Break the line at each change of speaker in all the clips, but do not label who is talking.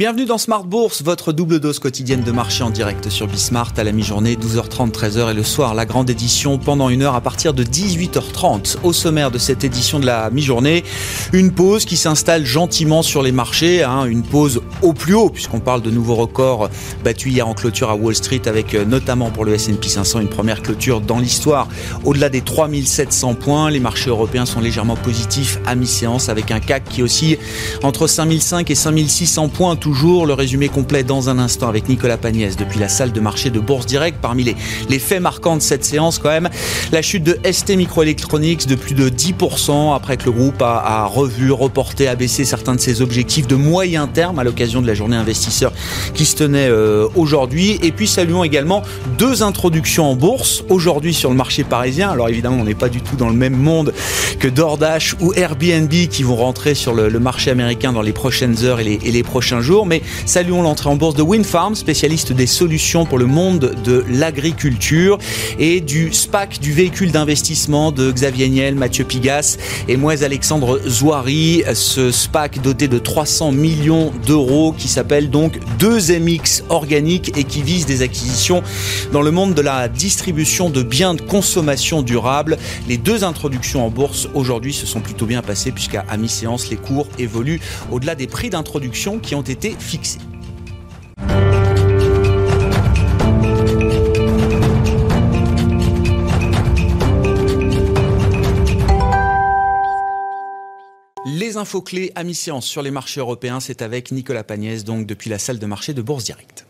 Bienvenue dans Smart Bourse, votre double dose quotidienne de marché en direct sur Bismart à la mi-journée, 12h30, 13h et le soir, la grande édition pendant une heure à partir de 18h30. Au sommaire de cette édition de la mi-journée, une pause qui s'installe gentiment sur les marchés, hein, une pause au plus haut puisqu'on parle de nouveaux records battus hier en clôture à Wall Street avec euh, notamment pour le S&P 500 une première clôture dans l'histoire au-delà des 3700 points. Les marchés européens sont légèrement positifs à mi-séance avec un CAC qui oscille entre 5005 et 5600 points toujours. Le résumé complet dans un instant avec Nicolas Pagnès depuis la salle de marché de Bourse Direct. Parmi les, faits marquants de cette séance, quand même, la chute de ST Microelectronics de plus de 10% après que le groupe a, revu, reporté, abaissé certains de ses objectifs de moyen terme à l'occasion de la journée investisseur qui se tenait euh, aujourd'hui. Et puis saluons également deux introductions en bourse aujourd'hui sur le marché parisien. Alors évidemment, on n'est pas du tout dans le même monde que DoorDash ou Airbnb qui vont rentrer sur le, marché américain dans les prochaines heures et les prochains jours mais saluons l'entrée en bourse de Windfarm, spécialiste des solutions pour le monde de l'agriculture, et du SPAC, du véhicule d'investissement de Xavier Niel, Mathieu Pigas et moi Alexandre Zouari, ce SPAC doté de 300 millions d'euros qui s'appelle donc 2MX organique et qui vise des acquisitions dans le monde de la distribution de biens de consommation durable. Les deux introductions en bourse aujourd'hui se sont plutôt bien passées puisqu'à mi-séance les cours évoluent au-delà des prix d'introduction qui ont été fixé. Les infos clés à mi-séance sur les marchés européens, c'est avec Nicolas Pagnès, donc depuis la salle de marché de Bourse Direct.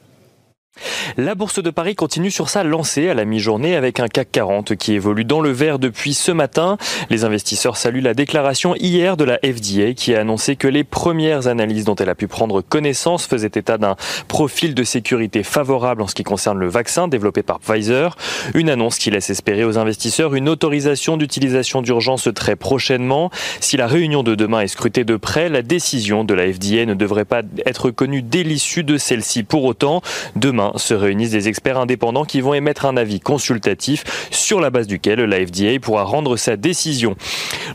La bourse de Paris continue sur sa lancée à la mi-journée avec un CAC 40 qui évolue dans le vert depuis ce matin. Les investisseurs saluent la déclaration hier de la FDA qui a annoncé que les premières analyses dont elle a pu prendre connaissance faisaient état d'un profil de sécurité favorable en ce qui concerne le vaccin développé par Pfizer. Une annonce qui laisse espérer aux investisseurs une autorisation d'utilisation d'urgence très prochainement. Si la réunion de demain est scrutée de près, la décision de la FDA ne devrait pas être connue dès l'issue de celle-ci. Pour autant, demain se réunissent des experts indépendants qui vont émettre un avis consultatif sur la base duquel la FDA pourra rendre sa décision.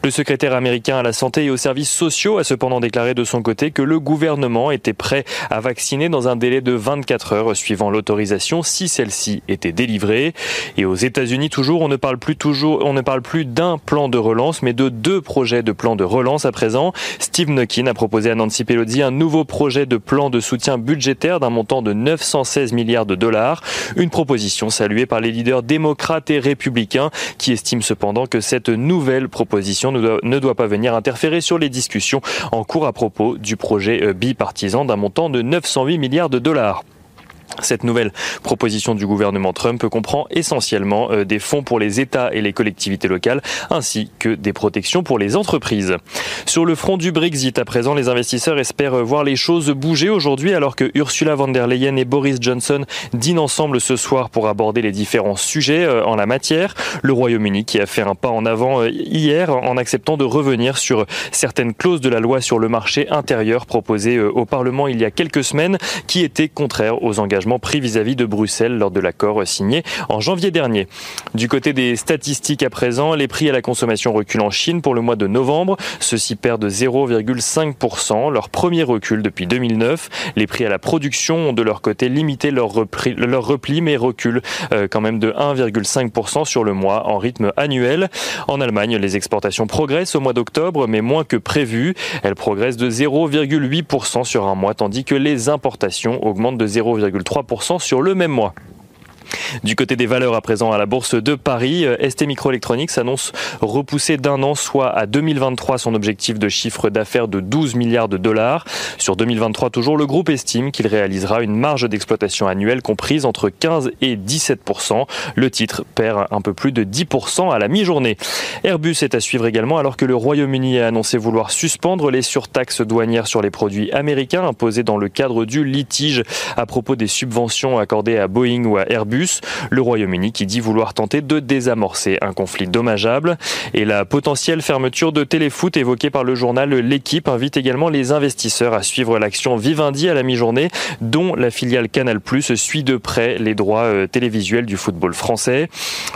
Le secrétaire américain à la santé et aux services sociaux a cependant déclaré de son côté que le gouvernement était prêt à vacciner dans un délai de 24 heures suivant l'autorisation si celle-ci était délivrée. Et aux États-Unis toujours, on ne parle plus toujours, on ne parle plus d'un plan de relance, mais de deux projets de plan de relance à présent. Steve Nuckin a proposé à Nancy Pelosi un nouveau projet de plan de soutien budgétaire d'un montant de 916 milliards de Une proposition saluée par les leaders démocrates et républicains qui estiment cependant que cette nouvelle proposition ne doit, ne doit pas venir interférer sur les discussions en cours à propos du projet bipartisan d'un montant de 908 milliards de dollars. Cette nouvelle proposition du gouvernement Trump comprend essentiellement des fonds pour les États et les collectivités locales, ainsi que des protections pour les entreprises. Sur le front du Brexit, à présent, les investisseurs espèrent voir les choses bouger aujourd'hui, alors que Ursula von der Leyen et Boris Johnson dînent ensemble ce soir pour aborder les différents sujets en la matière. Le Royaume-Uni qui a fait un pas en avant hier en acceptant de revenir sur certaines clauses de la loi sur le marché intérieur proposées au Parlement il y a quelques semaines, qui étaient contraires aux engagements pris vis-à-vis de Bruxelles lors de l'accord signé en janvier dernier. Du côté des statistiques à présent, les prix à la consommation reculent en Chine pour le mois de novembre. Ceux-ci perdent 0,5%, leur premier recul depuis 2009. Les prix à la production ont de leur côté limité leur repli, leur repli mais reculent quand même de 1,5% sur le mois en rythme annuel. En Allemagne, les exportations progressent au mois d'octobre, mais moins que prévu. Elles progressent de 0,8% sur un mois, tandis que les importations augmentent de 0,3% sur le même mois. Du côté des valeurs à présent à la bourse de Paris, ST Microelectronics annonce repousser d'un an, soit à 2023, son objectif de chiffre d'affaires de 12 milliards de dollars. Sur 2023, toujours, le groupe estime qu'il réalisera une marge d'exploitation annuelle comprise entre 15 et 17% Le titre perd un peu plus de 10% à la mi-journée. Airbus est à suivre également alors que le Royaume-Uni a annoncé vouloir suspendre les surtaxes douanières sur les produits américains imposées dans le cadre du litige à propos des subventions accordées à Boeing ou à Airbus. Le Royaume-Uni qui dit vouloir tenter de désamorcer un conflit dommageable. Et la potentielle fermeture de Téléfoot évoquée par le journal L'équipe invite également les investisseurs à suivre l'action Vivendi à la mi-journée, dont la filiale Canal Plus suit de près les droits euh, télévisuels du football français.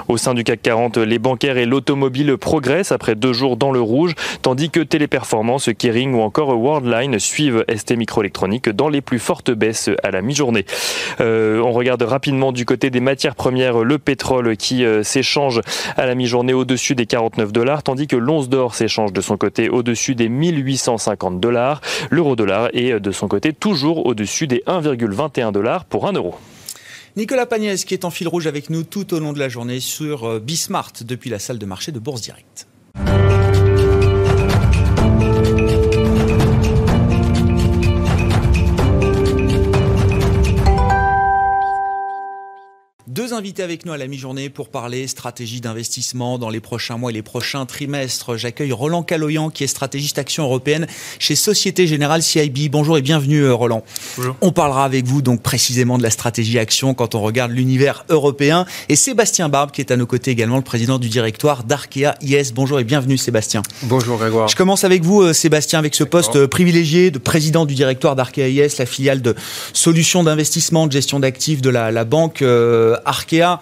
Au sein du CAC 40, les bancaires et l'automobile progressent après deux jours dans le rouge, tandis que Téléperformance, Kering ou encore Worldline suivent ST Microélectronique dans les plus fortes baisses à la mi-journée. Euh, on regarde rapidement du côté des matières premières le pétrole qui euh, s'échange à la mi-journée au-dessus des 49 dollars, tandis que l'once d'or s'échange de son côté au-dessus des 1850 dollars. L'euro dollar est euh, de son côté toujours au-dessus des 1,21 dollars pour 1 euro.
Nicolas Pagnès qui est en fil rouge avec nous tout au long de la journée sur Bismart depuis la salle de marché de Bourse Directe. Deux invités avec nous à la mi-journée pour parler stratégie d'investissement dans les prochains mois et les prochains trimestres. J'accueille Roland Caloyan qui est stratégiste action européenne chez Société Générale CIB. Bonjour et bienvenue euh, Roland.
Bonjour.
On parlera avec vous donc précisément de la stratégie action quand on regarde l'univers européen. Et Sébastien Barbe qui est à nos côtés également le président du directoire d'Arkea IS. Bonjour et bienvenue Sébastien.
Bonjour Grégoire.
Je commence avec vous euh, Sébastien avec ce poste euh, privilégié de président du directoire d'Arkea IS, la filiale de solutions d'investissement, de gestion d'actifs de la, la banque Arkea.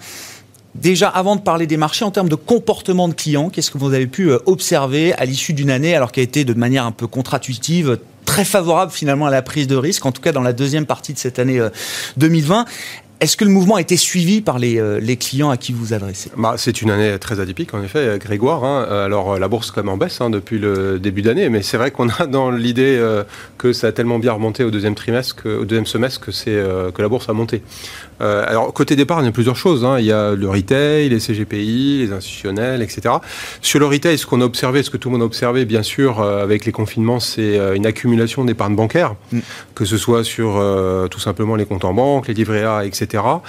Déjà, avant de parler des marchés, en termes de comportement de clients, qu'est-ce que vous avez pu euh, observer à l'issue d'une année, alors qu'elle a été de manière un peu contre-intuitive, très favorable finalement à la prise de risque, en tout cas dans la deuxième partie de cette année 2020 euh, est-ce que le mouvement a été suivi par les, euh, les clients à qui vous vous adressez?
Bah, C'est une année très atypique, en effet, Grégoire. Hein. Alors, la bourse, quand même, en baisse hein, depuis le début d'année, mais c'est vrai qu'on a dans l'idée que ça a tellement bien remonté au deuxième trimestre, que, au deuxième semestre, que, c'est, que la bourse a monté. Euh, alors, côté départ, il y a plusieurs choses. Hein. Il y a le retail, les CGPI, les institutionnels, etc. Sur le retail, ce qu'on a observé, ce que tout le monde a observé, bien sûr, euh, avec les confinements, c'est euh, une accumulation d'épargne bancaire, mm. que ce soit sur tout simplement les comptes en banque, les livrets A, etc etc.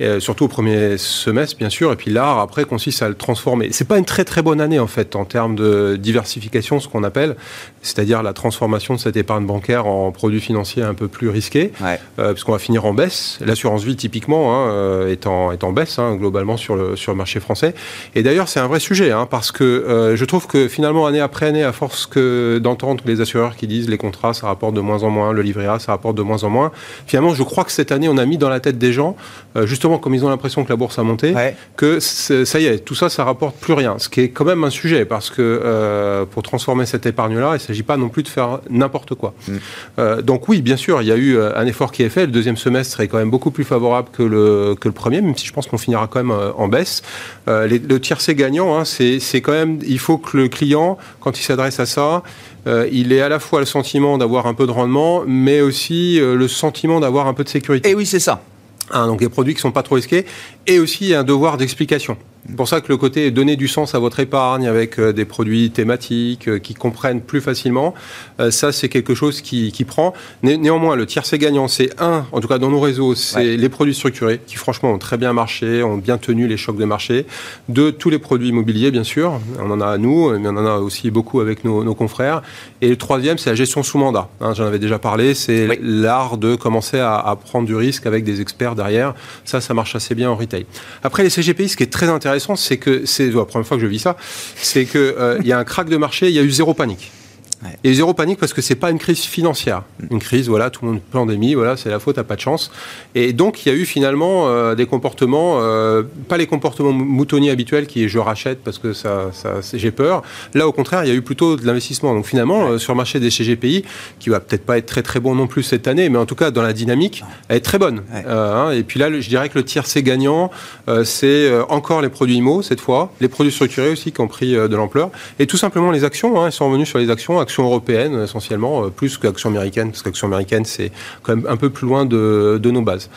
Et surtout au premier semestre, bien sûr, et puis l'art, après, consiste à le transformer. C'est pas une très très bonne année, en fait, en termes de diversification, ce qu'on appelle, c'est-à-dire la transformation de cette épargne bancaire en produits financiers un peu plus risqués, ouais. puisqu'on va finir en baisse. L'assurance vie, typiquement, hein, euh, est, en, est en baisse hein, globalement sur le, sur le marché français. Et d'ailleurs, c'est un vrai sujet, hein, parce que euh, je trouve que finalement, année après année, à force que d'entendre les assureurs qui disent les contrats, ça rapporte de moins en moins, le livret A, ça rapporte de moins en moins, finalement, je crois que cette année, on a mis dans la tête des gens, euh, justement, comme ils ont l'impression que la bourse a monté, que ça y est, tout ça, ça rapporte plus rien. Ce qui est quand même un sujet, parce que pour transformer cette épargne-là, il ne s'agit pas non plus de faire n'importe quoi. Mm. donc oui, bien sûr, il y a eu un effort qui est fait. Le deuxième semestre est quand même beaucoup plus favorable que le, que le premier, même si je pense qu'on finira quand même euh, en baisse. Euh, le tiercé gagnant, hein, c'est quand même, il faut que le client, quand il s'adresse à ça, euh, il ait à la fois le sentiment d'avoir un peu de rendement, mais aussi le sentiment d'avoir un peu de sécurité.
Et oui, c'est ça.
Hein, donc des produits qui sont pas trop risqués, et aussi un devoir d'explication. C'est pour ça que le côté donner du sens à votre épargne avec euh, des produits thématiques euh, qui comprennent plus facilement, euh, ça c'est quelque chose qui, qui prend. néanmoins, le tiercé gagnant, c'est un, en tout cas dans nos réseaux, c'est les produits structurés qui franchement ont très bien marché, ont bien tenu les chocs de marché. Deux, tous les produits immobiliers, bien sûr, on en a à nous, mais on en a aussi beaucoup avec nos, nos confrères. Et le troisième, c'est la gestion sous mandat. Hein, J'en avais déjà parlé, c'est l'art de commencer à, à prendre du risque avec des experts derrière. Ça, ça marche assez bien en retail. Après les CGPI, ce qui est très intéressant c'est que c'est la première fois que je vis ça, c'est qu'il euh, y a un crack de marché, il y a eu zéro panique. Et zéro panique parce que c'est pas une crise financière. Une crise, voilà, tout le monde pandémie, voilà, c'est la faute, t'as pas de chance. Et donc il y a eu finalement euh, des comportements, euh, pas les comportements moutonniers habituels qui est je rachète parce que ça, ça j'ai peur. Là au contraire, il y a eu plutôt de l'investissement. Donc finalement euh, sur le marché des CGPI, qui va peut-être pas être très très bon non plus cette année, mais en tout cas dans la dynamique, elle est très bonne. Hein. et puis là, je dirais que le tiers c'est gagnant, c'est encore les produits IMO cette fois, les produits structurés aussi qui ont pris de l'ampleur, et tout simplement les actions. Hein, ils sont revenus sur les actions, actions européenne essentiellement, euh, plus qu'action américaine, parce qu'action américaine c'est quand même un peu plus loin de, nos bases.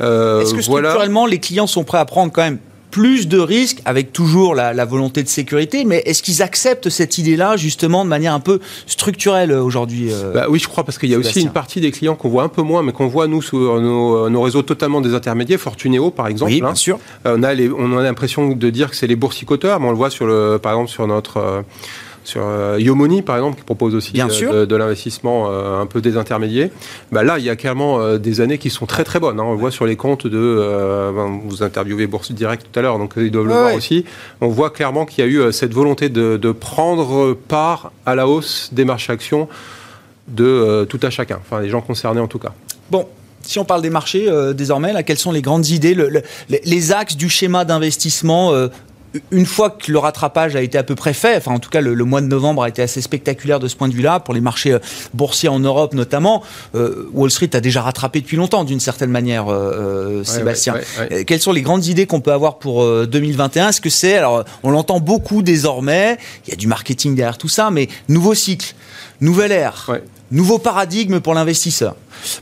Euh, Est-ce que structurellement les clients sont prêts à prendre quand même plus de risques, avec toujours la, volonté de sécurité, mais est-ce qu'ils acceptent cette idée-là, justement, de manière un peu structurelle euh, aujourd'hui
bah Oui, je crois, parce qu'il y a aussi une partie des clients qu'on voit un peu moins, mais qu'on voit, nous, sur nos, réseaux totalement désintermédiés, Fortunéo, par exemple.
Oui, bien hein. sûr.
on, a on a l'impression de dire que c'est les boursicoteurs, mais on le voit, sur le, par exemple, sur notre sur Yomoni par exemple qui propose aussi de, l'investissement un peu désintermédié. Bah, là, il y a clairement des années qui sont très très bonnes. Hein. On voit sur les comptes de, vous interviewez Bourse Direct tout à l'heure, donc ils doivent le voir aussi. On voit clairement qu'il y a eu cette volonté de, de prendre part à la hausse des marchés actions de euh, tout à chacun, enfin les gens concernés en tout cas.
Bon, si on parle des marchés euh, désormais, là, quelles sont les grandes idées, les axes du schéma d'investissement euh, une fois que le rattrapage a été à peu près fait, enfin en tout cas le, mois de novembre a été assez spectaculaire de ce point de vue-là, pour les marchés boursiers en Europe notamment, Wall Street a déjà rattrapé depuis longtemps d'une certaine manière, Sébastien. Quelles sont les grandes idées qu'on peut avoir pour 2021 Est-ce que c'est, alors on l'entend beaucoup désormais, il y a du marketing derrière tout ça, mais nouveau cycle, nouvelle ère, nouveau paradigme pour l'investisseur.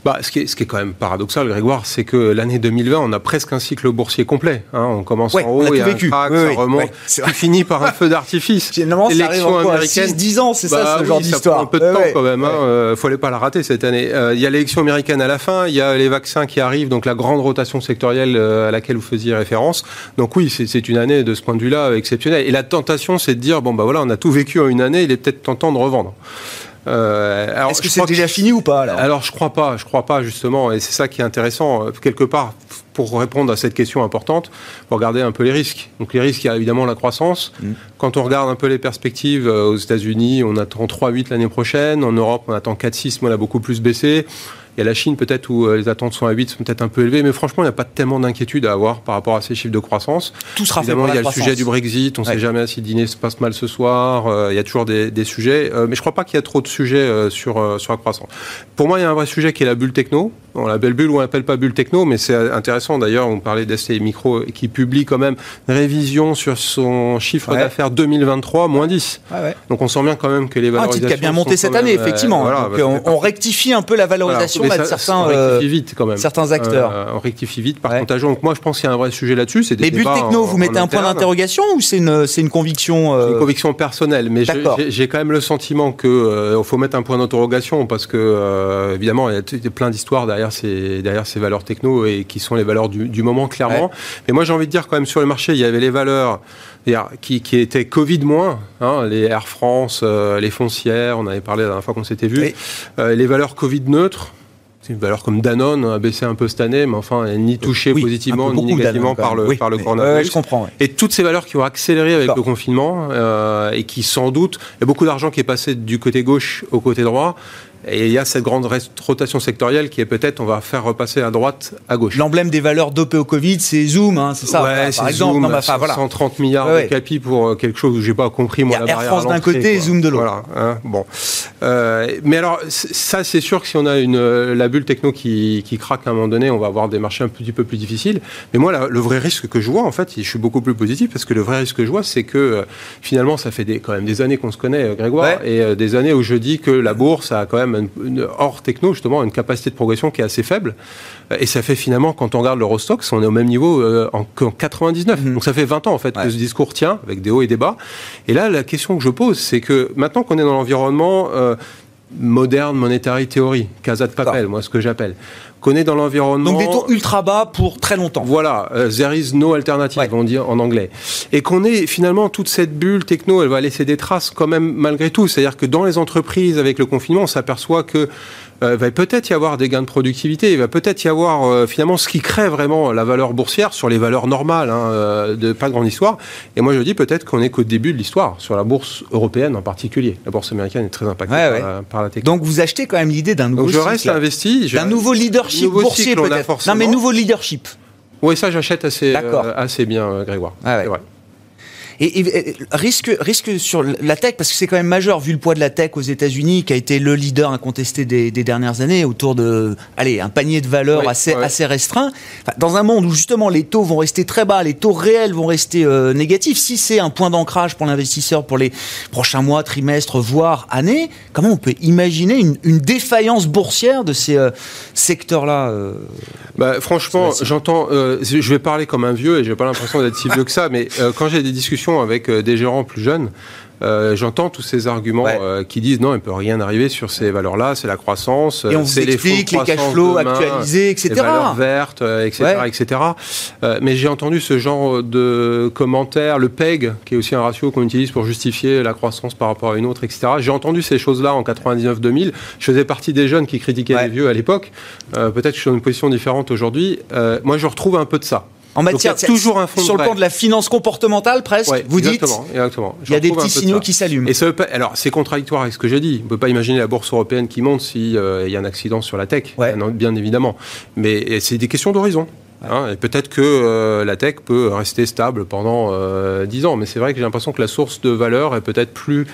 Bah, ce, qui est, ce qui est quand même paradoxal, Grégoire, c'est que l'année 2020, on a presque un cycle boursier complet. Hein. On commence en haut, et un crack, ça remonte, finit par un feu d'artifice.
L'élection américaine, 10 ans, c'est ça, bah ce genre d'histoire.
un peu de temps quand même. Hein. Euh, fallait pas la rater cette année. Euh, il y a l'élection américaine à la fin, il y a les vaccins qui arrivent, donc la grande rotation sectorielle euh, à laquelle vous faisiez référence. Donc oui, c'est une année de ce point de vue-là exceptionnelle. Et la tentation, c'est de dire bon bah voilà, on a tout vécu en une année, il est peut-être tentant de revendre.
Euh, Est-ce que c'est déjà fini ou pas
alors, alors je crois pas, je crois pas justement, et c'est ça qui est intéressant euh, quelque part pour répondre à cette question importante, pour regarder un peu les risques. Donc les risques, il y a évidemment la croissance. Mm. Quand on regarde un peu les perspectives euh, aux États-Unis, on attend 3,8 l'année prochaine. En Europe, on attend 4,6, mais on a beaucoup plus baissé. Il y a la Chine peut-être où euh, les attentes sont à 8, sont peut-être un peu élevées, mais franchement, il n'y a pas tellement d'inquiétude à avoir par rapport à ces chiffres de croissance.
Tout sera
Évidemment,
fait
il y a le sujet du Brexit, on ne sait jamais si le dîner se passe mal ce soir, euh, il y a toujours des, sujets, euh, mais je ne crois pas qu'il y a trop de sujets sur, sur la croissance. Pour moi, il y a un vrai sujet qui est la bulle techno. On l'appelle bulle ou on l'appelle pas bulle techno, mais c'est intéressant d'ailleurs, on parlait d'STI Micro qui publie quand même une révision sur son chiffre d'affaires 2023, moins 10. Donc on sent bien quand même que les valorisations...
Un titre qui a bien monté cette année, effectivement. on, rectifie un peu la valorisation de certains
vite quand même.
Certains acteurs.
Euh, on rectifie vite par contagion. Donc moi, je pense qu'il y a un vrai sujet là-dessus.
C'est Mais Bulle Techno, vous mettez un point d'interrogation ou c'est une, une conviction
euh... une conviction personnelle. Mais j'ai quand même le sentiment qu'il euh, faut mettre un point d'interrogation parce que, euh, évidemment, il y a plein d'histoires derrière ces, derrière ces valeurs techno et qui sont les valeurs du, du moment, clairement. Mais moi, j'ai envie de dire quand même sur le marché, il y avait les valeurs qui, qui étaient Covid moins, hein, les Air France, les foncières, on avait parlé la dernière fois qu'on s'était vu, les valeurs Covid neutres, une valeur comme Danone a baissé un peu cette année, mais enfin, ni touchée positivement ni négativement par le, par le coronavirus.
je comprends.
Et toutes ces valeurs qui ont accéléré avec le confinement euh, et qui, sans doute, il y a beaucoup d'argent qui est passé du côté gauche au côté droit. Et il y a cette grande rotation sectorielle qui est peut-être, on va faire repasser à droite, à gauche.
L'emblème des valeurs dopées au Covid, c'est Zoom, hein, c'est ça
Ouais, c'est Zoom, non, 130 milliards de capi pour euh, quelque chose où j'ai pas compris
moi. Il y a Air France d'un côté et Zoom de l'autre.
Voilà, hein, bon. Euh, mais alors, ça, c'est sûr que si on a une, euh, la bulle techno qui, qui, craque à un moment donné, on va avoir des marchés un petit peu plus difficiles. Mais moi, le vrai risque que je vois, en fait, je suis beaucoup plus positif parce que le vrai risque que je vois, c'est que finalement, ça fait des, quand même des années qu'on se connaît, Grégoire, et des années où je dis que la bourse a quand même une, hors techno, justement, une capacité de progression qui est assez faible. Et ça fait finalement, quand on regarde l'Eurostox, on est au même niveau euh, qu'en 99. Mhm. Donc ça fait 20 ans, en fait, que ce discours tient, avec des hauts et des bas. Et là, la question que je pose, c'est que maintenant qu'on est dans l'environnement euh, moderne, monetary theory, casa de papel, moi, ce que j'appelle, qu'on est dans l'environnement.
Donc des taux ultra bas pour très longtemps.
Voilà, euh, there is no alternative, on dit en anglais. Et qu'on est finalement toute cette bulle techno, elle va laisser des traces quand même malgré tout. C'est-à-dire que dans les entreprises, avec le confinement, on s'aperçoit que euh, va peut-être y avoir des gains de productivité, il va peut-être y avoir euh, finalement ce qui crée vraiment la valeur boursière sur les valeurs normales, hein, euh, de pas de grande histoire. Et moi je dis peut-être qu'on est qu'au début de l'histoire, sur la bourse européenne en particulier. La bourse américaine est très impactée par, la technologie.
Donc vous achetez quand même l'idée d'un nouveau
Donc je reste investi.
D'un nouveau leadership boursier peut-être. Non mais nouveau leadership.
Oui, ça j'achète assez, assez bien, Grégoire.
Ah ouais. Et, risque, risque sur la tech, parce que c'est quand même majeur, vu le poids de la tech aux États-Unis, qui a été le leader incontesté des, dernières années, autour de, allez, un panier de valeurs assez, assez restreint. dans un monde où justement les taux vont rester très bas, les taux réels vont rester euh, négatifs, si c'est un point d'ancrage pour l'investisseur pour les prochains mois, trimestres, voire années, comment on peut imaginer une, défaillance boursière de ces euh, secteurs-là euh,
bah, Franchement, j'entends, je vais parler comme un vieux et j'ai pas l'impression d'être si vieux que ça, mais quand j'ai des discussions discussions avec des gérants plus jeunes, euh, j'entends tous ces arguments euh, qui disent non, il ne peut rien arriver sur ces valeurs-là, c'est la croissance,
et on
c'est
les, les cash flows actualisés, etc.
Les valeurs vertes, etc. Euh, etc. mais j'ai entendu ce genre de commentaires, le PEG, qui est aussi un ratio qu'on utilise pour justifier la croissance par rapport à une autre, etc. J'ai entendu ces choses-là en 99-2000. Je faisais partie des jeunes qui critiquaient les vieux à l'époque. Peut-être que je suis dans une position différente aujourd'hui. moi, je retrouve un peu de ça
en matière toujours un fond sur le plan de la finance comportementale presque. vous dites
exactement.
il y a des petits signaux qui s'allument.
Et ça alors c'est contradictoire avec ce que j'ai dit. On ne peut pas imaginer la bourse européenne qui monte s'il euh, y a un accident sur la tech, bien évidemment. Mais c'est des questions d'horizon. Hein, et peut-être que euh, la tech peut rester stable pendant euh, 10 ans, mais c'est vrai que j'ai l'impression que la source de valeur est peut-être plus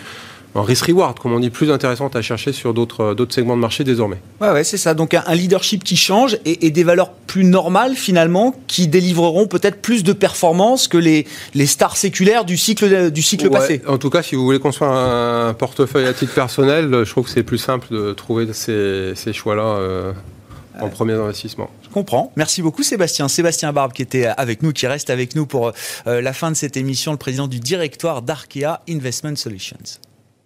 en risk-reward, comme on dit, plus intéressante à chercher sur d'autres euh, segments de marché désormais.
Ouais, ouais c'est ça. Donc un, leadership qui change et, des valeurs plus normales finalement, qui délivreront peut-être plus de performance que les, les stars séculaires du cycle, du cycle passé.
En tout cas, si vous voulez construire un portefeuille à titre personnel, je trouve que c'est plus simple de trouver ces, ces choix-là. Euh, en premier investissement.
Je comprends. Merci beaucoup Sébastien. Sébastien Barbe qui était avec nous, qui reste avec nous pour euh, la fin de cette émission, le président du directoire d'Arkea Investment Solutions.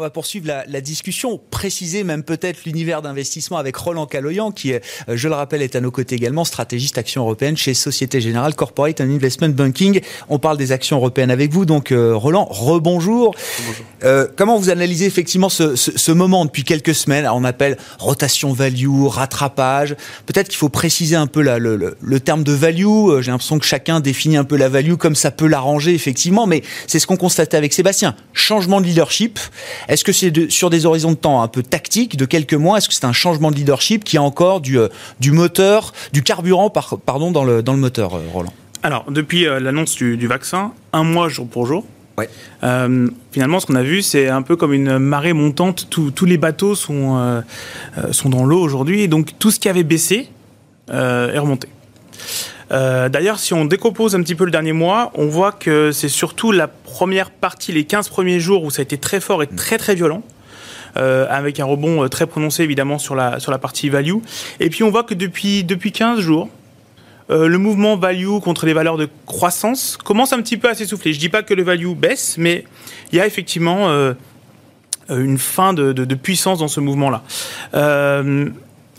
on va poursuivre la, discussion, préciser même peut-être l'univers d'investissement avec Roland Caloyan, qui, euh, je le rappelle, est à nos côtés également, stratégiste action européenne chez Société Générale Corporate and Investment Banking. On parle des actions européennes avec vous. Donc, euh, Roland, rebonjour. Bonjour. Euh, comment vous analysez effectivement ce, moment depuis quelques semaines? On appelle rotation value, rattrapage. Peut-être qu'il faut préciser un peu le, le, terme de value. J'ai l'impression que chacun définit un peu la value comme ça peut l'arranger, effectivement. Mais c'est ce qu'on constatait avec Sébastien. Changement de leadership. Est-ce que c'est sur des horizons de temps un peu tactiques, de quelques mois Est-ce que c'est un changement de leadership qui a encore du, euh, du moteur, du carburant pardon, dans, le, dans le moteur, euh, Roland?
Alors, depuis euh, l'annonce du, vaccin, un mois jour pour jour, finalement, ce qu'on a vu, c'est un peu comme une marée montante. tous les bateaux sont, sont dans l'eau aujourd'hui, et donc tout ce qui avait baissé est remonté. Euh, d'ailleurs, si on décompose un petit peu le dernier mois, on voit que c'est surtout la première partie, les 15 premiers jours où ça a été très fort et très très violent. Euh, avec un rebond euh, très prononcé évidemment sur la, sur la partie value. Et puis on voit que depuis, depuis 15 jours, le mouvement value contre les valeurs de croissance commence un petit peu à s'essouffler. Je dis pas que le value baisse, mais il y a effectivement une fin de, de, de, puissance dans ce mouvement-là.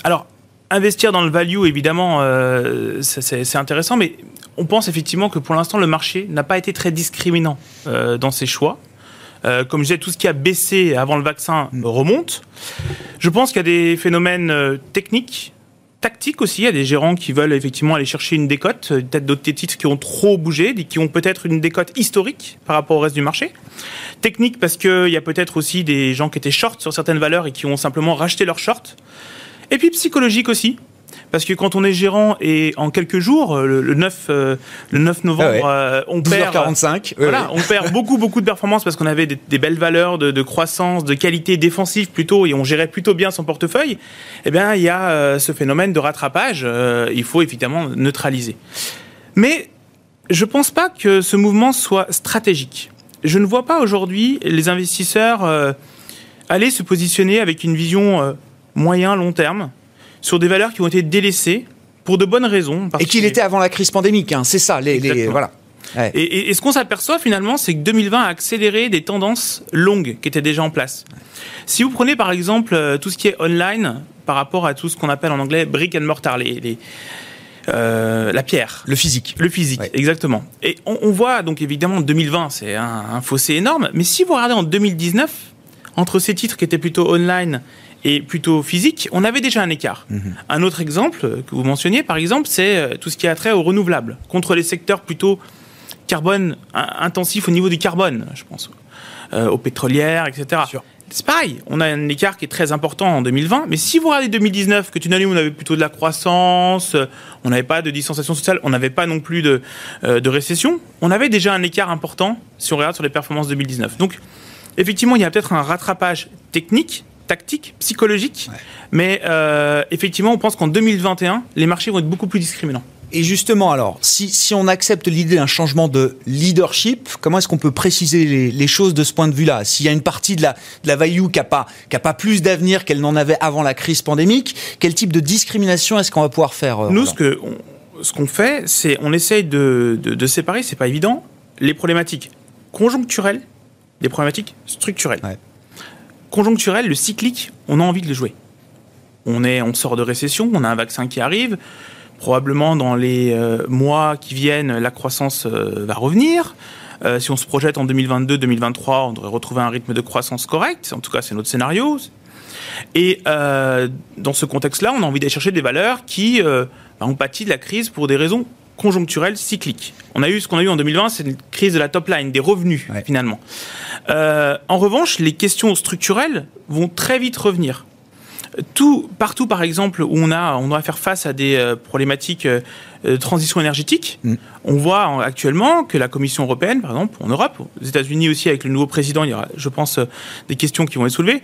alors, investir dans le value, évidemment, euh, c'est intéressant, mais on pense effectivement que pour l'instant, le marché n'a pas été très discriminant euh, dans ses choix. Euh, comme je disais, tout ce qui a baissé avant le vaccin remonte. Je pense qu'il y a des phénomènes techniques, tactiques aussi. Il y a des gérants qui veulent effectivement aller chercher une décote, peut-être d'autres titres qui ont trop bougé, qui ont peut-être une décote historique par rapport au reste du marché. Technique parce qu'il y a peut-être aussi des gens qui étaient short sur certaines valeurs et qui ont simplement racheté leurs shorts. Et puis psychologique aussi. Parce que quand on est gérant et en quelques jours, euh, le, 9, le 9 euh, novembre, ah
euh, on perd
45. voilà, on perd beaucoup beaucoup de performances parce qu'on avait des, belles valeurs de, croissance, de qualité défensive plutôt, et on gérait plutôt bien son portefeuille. Eh bien, il y a ce phénomène de rattrapage. il faut évidemment neutraliser. Mais je pense pas que ce mouvement soit stratégique. Je ne vois pas aujourd'hui les investisseurs aller se positionner avec une vision moyen, long terme, sur des valeurs qui ont été délaissées pour de bonnes raisons.
Et qu'il était avant la crise pandémique, hein, c'est ça. Les, voilà.
Et, ce qu'on s'aperçoit finalement, c'est que 2020 a accéléré des tendances longues qui étaient déjà en place. Si vous prenez par exemple euh, tout ce qui est online par rapport à tout ce qu'on appelle en anglais brick and mortar, les, euh, la pierre.
Le physique.
Le physique, exactement. Et on, voit donc évidemment 2020, c'est un, un fossé énorme, mais si vous regardez en 2019, entre ces titres qui étaient plutôt online et plutôt physique, on avait déjà un écart. Mhm. Un autre exemple que vous mentionniez, par exemple, c'est euh, tout ce qui a trait aux renouvelables, contre les secteurs plutôt carbone intensifs au niveau du carbone, je pense, euh, aux pétrolières, etc. C'est pareil, on a un écart qui est très important en 2020, mais si vous regardez 2019, que tu année où on avait plutôt de la croissance, euh, on n'avait pas de distanciation sociale, on n'avait pas non plus de, de récession, on avait déjà un écart important si on regarde sur les performances 2019. Donc, effectivement, il y a peut-être un rattrapage technique tactique, psychologique. Mais euh, effectivement, on pense qu'en 2021, les marchés vont être beaucoup plus discriminants.
Et justement, alors, si, si on accepte l'idée d'un changement de leadership, comment est-ce qu'on peut préciser les, les, choses de ce point de vue-là? S'il y a une partie de la, de la value qui n'a pas, qui a pas plus d'avenir qu'elle n'en avait avant la crise pandémique, quel type de discrimination est-ce qu'on va pouvoir faire
euh, Nous, ce que ce qu'on fait, c'est on essaye de, de, de séparer, c'est pas évident, les problématiques conjoncturelles des problématiques structurelles. Ouais. Conjoncturelles, le cyclique, on a envie de les jouer. On, est, on sort de récession, on a un vaccin qui arrive, probablement dans les euh, mois qui viennent, la croissance euh, va revenir. Euh, si on se projette en 2022-2023, on devrait retrouver un rythme de croissance correct. En tout cas, c'est notre scénario. Et dans ce contexte-là, on a envie d'aller chercher des valeurs qui bah, ont pâti de la crise pour des raisons conjoncturelles cycliques. On a eu ce qu'on a eu en 2020, c'est une crise de la top line, des revenus finalement. en revanche, les questions structurelles vont très vite revenir tout, partout, par exemple, où on, a, on doit faire face à des euh, problématiques euh, de transition énergétique, mm. on voit actuellement que la Commission européenne, par exemple, en Europe, aux États-Unis aussi, avec le nouveau président, il y aura, je pense, euh, des questions qui vont être soulevées,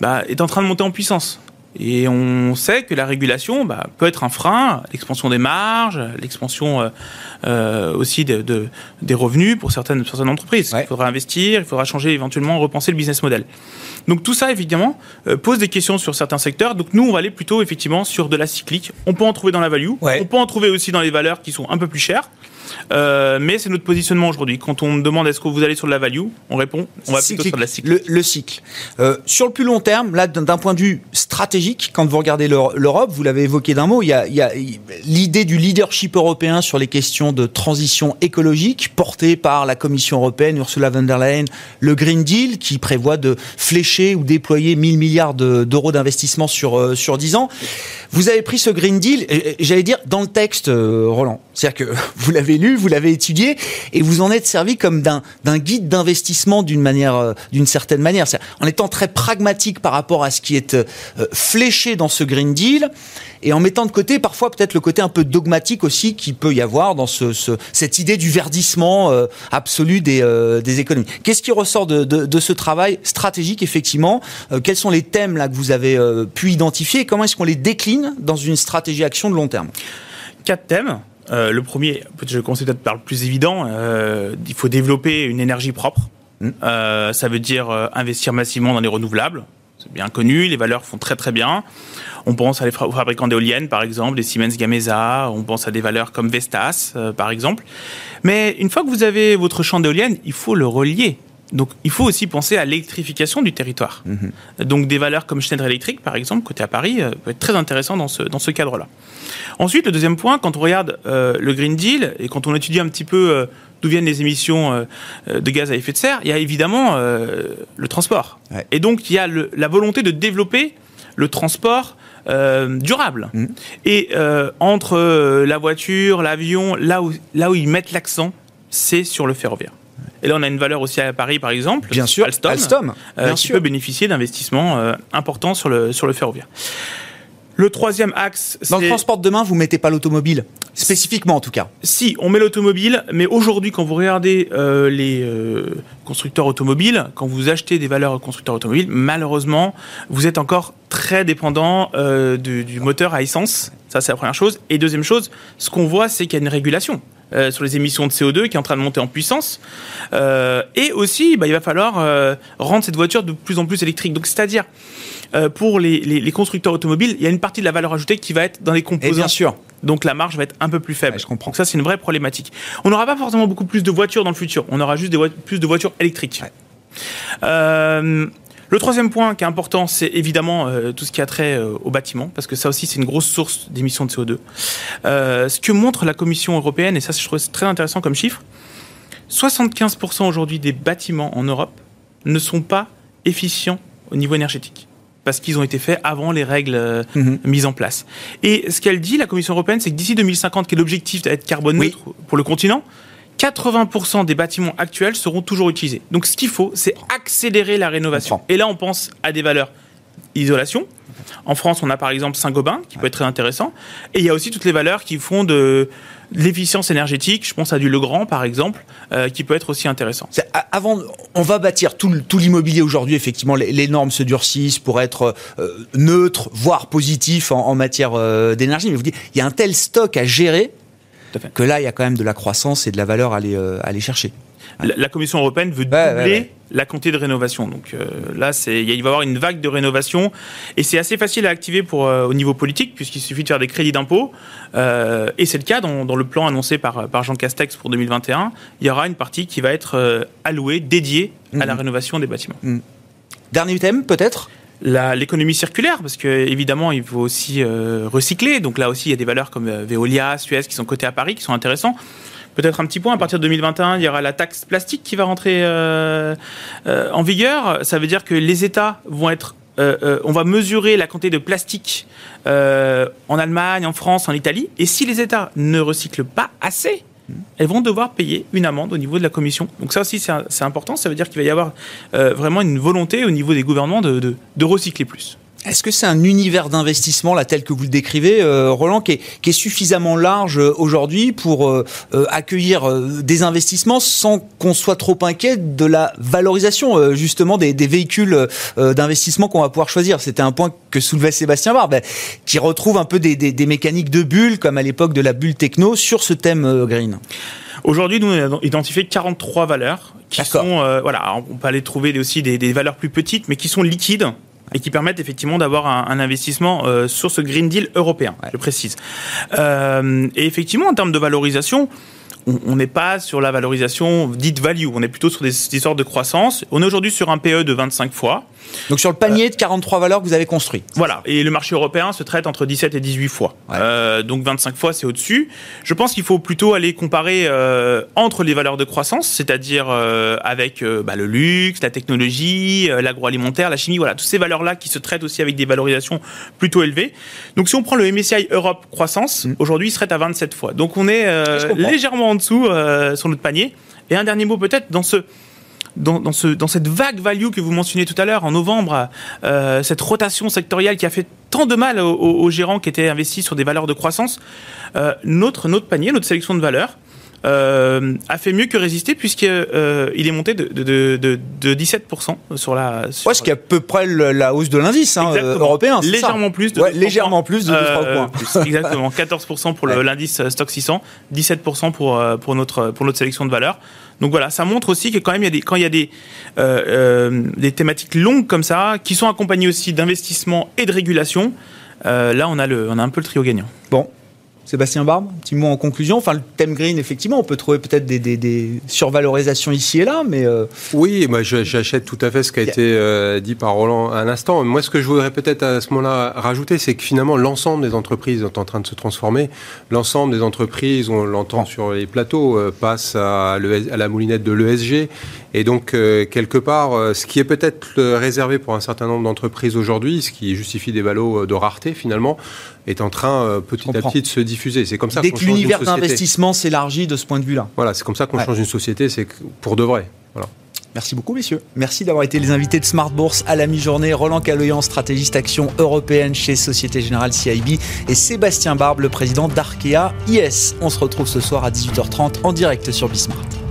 bah, est en train de monter en puissance. Et on sait que la régulation bah, peut être un frein, l'expansion des marges, l'expansion euh, euh, aussi de, de, des revenus pour certaines, certaines entreprises. Il faudra investir, il faudra changer éventuellement, repenser le business model. Donc tout ça, évidemment, euh, pose des questions sur certains secteurs. Donc nous, on va aller plutôt effectivement sur de la cyclique. On peut en trouver dans la value, on peut en trouver aussi dans les valeurs qui sont un peu plus chères. Euh, mais c'est notre positionnement aujourd'hui. Quand on me demande est-ce que vous allez sur de la value, on répond on va plutôt sur de la cycle.
Le, cycle. Euh, sur le plus long terme, là, d'un point de vue stratégique, quand vous regardez l'Europe, vous l'avez évoqué d'un mot, il y a, a l'idée du leadership européen sur les questions de transition écologique portée par la Commission européenne, Ursula von der Leyen, le Green Deal qui prévoit de flécher ou déployer 1000 milliards d'euros d'investissement sur, euh, sur 10 ans. Vous avez pris ce Green Deal, j'allais dire, dans le texte, Roland. C'est-à-dire que vous l'avez lu, vous l'avez étudié, et vous en êtes servi comme d'un guide d'investissement d'une manière, euh, d'une certaine manière. En étant très pragmatique par rapport à ce qui est euh, fléché dans ce Green Deal, et en mettant de côté parfois peut-être le côté un peu dogmatique aussi qui peut y avoir dans ce, cette idée du verdissement euh, absolu des, économies. Qu'est-ce qui ressort de, ce travail stratégique effectivement Quels sont les thèmes que vous avez pu identifier et comment est-ce qu'on les décline dans une stratégie action de long terme?
Quatre thèmes. Euh, le premier, je conseille peut-être par le plus évident, euh, il faut développer une énergie propre. Mmh. Euh, ça veut dire investir massivement dans les renouvelables. C'est bien connu, les valeurs font très très bien. On pense à les fabricants d'éoliennes, par exemple, des Siemens Gamesa, on pense à des valeurs comme Vestas, par exemple. Mais une fois que vous avez votre champ d'éoliennes, il faut le relier donc, il faut aussi penser à l'électrification du territoire. Mhm. Donc, des valeurs comme Schneider Electric, par exemple, côté à Paris, euh, peut être très intéressant dans ce, dans ce cadre-là. Ensuite, le deuxième point, quand on regarde euh, le Green Deal et quand on étudie un petit peu euh, d'où viennent les émissions de gaz à effet de serre, il y a évidemment le transport. Et donc, il y a la volonté de développer le transport durable. Mhm. Et entre la voiture, l'avion, là où, là où ils mettent l'accent, c'est sur le ferroviaire. Et là, on a une valeur aussi à Paris, par exemple.
Bien sûr, Alstom,
euh, qui peut bénéficier d'investissements euh, importants sur le, sur le ferroviaire. Le troisième axe,
Dans le transport de demain, vous mettez pas l'automobile Spécifiquement, en tout cas.
Si, on met l'automobile, mais aujourd'hui, quand vous regardez euh, les constructeurs automobiles, quand vous achetez des valeurs constructeurs automobiles, malheureusement, vous êtes encore très dépendant du, du, moteur à essence. Ça, c'est la première chose. Et deuxième chose, ce qu'on voit, c'est qu'il y a une régulation. Euh, sur les émissions de CO2 qui est en train de monter en puissance. Euh, et aussi, bah, il va falloir euh, rendre cette voiture de plus en plus électrique. Donc, c'est-à-dire, pour les, les, constructeurs automobiles, il y a une partie de la valeur ajoutée qui va être dans les composants.
bien sûr.
Donc la marge va être un peu plus faible.
je comprends.
Donc ça, c'est une vraie problématique. On n'aura pas forcément beaucoup plus de voitures dans le futur. On aura juste des plus de voitures électriques. Ouais. Le troisième point qui est important, c'est évidemment euh, tout ce qui a trait euh, au bâtiment, parce que ça aussi c'est une grosse source d'émissions de CO2. Euh, ce que montre la Commission européenne, et ça je trouve très intéressant comme chiffre, 75% aujourd'hui des bâtiments en Europe ne sont pas efficients au niveau énergétique parce qu'ils ont été faits avant les règles mhm. mises en place. Et ce qu'elle dit, la Commission européenne, c'est que d'ici 2050, qui est l'objectif d'être carbone neutre pour le continent, 80% des bâtiments actuels seront toujours utilisés. Donc ce qu'il faut, c'est accélérer la rénovation. Et là, on pense à des valeurs isolation. En France, on a par exemple Saint-Gobain, qui peut être très intéressant. Et il y a aussi toutes les valeurs qui font de l'efficience énergétique. Je pense à du Legrand, par exemple, euh, qui peut être aussi intéressant.
Avant, on va bâtir tout, l'immobilier aujourd'hui. Effectivement, les, normes se durcissent pour être euh, neutres, voire positifs en, matière euh, d'énergie. Mais vous dites, il y a un tel stock à gérer que là, il y a quand même de la croissance et de la valeur à aller, à aller chercher.
La, Commission européenne veut doubler la quantité de rénovation. Donc euh, là, il va y avoir une vague de rénovation et c'est assez facile à activer pour, euh, au niveau politique puisqu'il suffit de faire des crédits d'impôt. Euh, et c'est le cas dans, le plan annoncé par, par Jean Castex pour 2021. Il y aura une partie qui va être allouée, dédiée à la mmh. rénovation des bâtiments. Mmh.
Dernier thème, peut-être?
L'économie circulaire, parce que évidemment il faut aussi recycler. Donc là aussi il y a des valeurs comme Veolia, Suez qui sont cotées à Paris, qui sont intéressants. Peut-être un petit point, à partir de 2021, il y aura la taxe plastique qui va rentrer euh, euh, en vigueur. Ça veut dire que les États vont être... Euh, on va mesurer la quantité de plastique en Allemagne, en France, en Italie. Et si les États ne recyclent pas assez, elles vont devoir payer une amende au niveau de la commission. Donc ça aussi, c'est important. Ça veut dire qu'il va y avoir vraiment une volonté au niveau des gouvernements de recycler plus.
Est-ce que c'est un univers d'investissement, là, tel que vous le décrivez, euh, Roland, qui est, suffisamment large euh, aujourd'hui pour euh, accueillir des investissements sans qu'on soit trop inquiet de la valorisation, justement, des, véhicules d'investissement qu'on va pouvoir choisir? C'était un point que soulevait Sébastien Barbe, qui retrouve un peu des, des mécaniques de bulles, comme à l'époque de la bulle techno, sur ce thème green.
Aujourd'hui, nous, on a identifié 43 valeurs qui sont, voilà, on peut aller trouver aussi des, des valeurs plus petites, mais qui sont liquides et qui permettent effectivement d'avoir un, investissement euh, sur ce Green Deal européen, je précise. Euh, et effectivement, en termes de valorisation, on n'est pas sur la valorisation dite value, on est plutôt sur des histoires de croissance. On est aujourd'hui sur un PE de 25 fois.
Donc sur le panier de 43 valeurs que vous avez construit.
Voilà, et le marché européen se traite entre 17 et 18 fois. Euh, donc 25 fois, c'est au-dessus. Je pense qu'il faut plutôt aller comparer euh, entre les valeurs de croissance, c'est-à-dire euh, avec bah, le luxe, la technologie, l'agroalimentaire, la chimie, voilà, toutes ces valeurs-là qui se traitent aussi avec des valorisations plutôt élevées. Donc si on prend le MSCI Europe croissance, mm. aujourd'hui il serait à 27 fois. Donc on est légèrement en dessous sur notre panier. Et un dernier mot peut-être dans ce dans, ce, dans cette vague value que vous mentionnez tout à l'heure en novembre, euh, cette rotation sectorielle qui a fait tant de mal aux, gérants qui étaient investis sur des valeurs de croissance, euh, notre, notre panier, notre sélection de valeurs, euh, a fait mieux que résister puisqu'il euh, est monté de, de, de, de 17% sur la.
Sur... Ouais, ce qui est à peu près la hausse de l'indice hein, européen.
Légèrement plus
de légèrement plus de 2 euh,
points. exactement, 14% pour l'indice Stock 600, 17% pour pour notre pour notre sélection de valeurs. Donc voilà, ça montre aussi que quand même il y a des quand il y a des euh, euh, thématiques longues comme ça qui sont accompagnées aussi d'investissement et de régulation. Euh, là, on a on a un peu le trio gagnant.
Bon, Sébastien Barbe, petit mot en conclusion. Enfin, le thème green, effectivement, on peut trouver peut-être des, survalorisations ici et là, mais... Euh,
oui, moi j'achète tout à fait ce qui a été euh, dit par Roland à l'instant. Moi, ce que je voudrais peut-être à ce moment-là rajouter, c'est que finalement, l'ensemble des entreprises sont en train de se transformer. L'ensemble des entreprises, on l'entend sur les plateaux, euh, passe à, à, la moulinette de l'ESG. Et donc, quelque part, ce qui est peut-être réservé pour un certain nombre d'entreprises aujourd'hui, ce qui justifie des valos de rareté finalement, est en train euh, petit à petit de se diffuser.
C'est comme ça. Dès que l'univers d'investissement s'élargit de ce point de vue-là.
Voilà, c'est comme ça qu'on change une société, c'est pour de vrai. Voilà.
Merci beaucoup, messieurs. Merci d'avoir été les invités de Smart Bourse à la mi-journée. Roland Caloyan, stratégiste action européenne chez Société Générale CIB, et Sébastien Barbe, le président d'Arkea IS. On se retrouve ce soir à 18h30 en direct sur Bismart.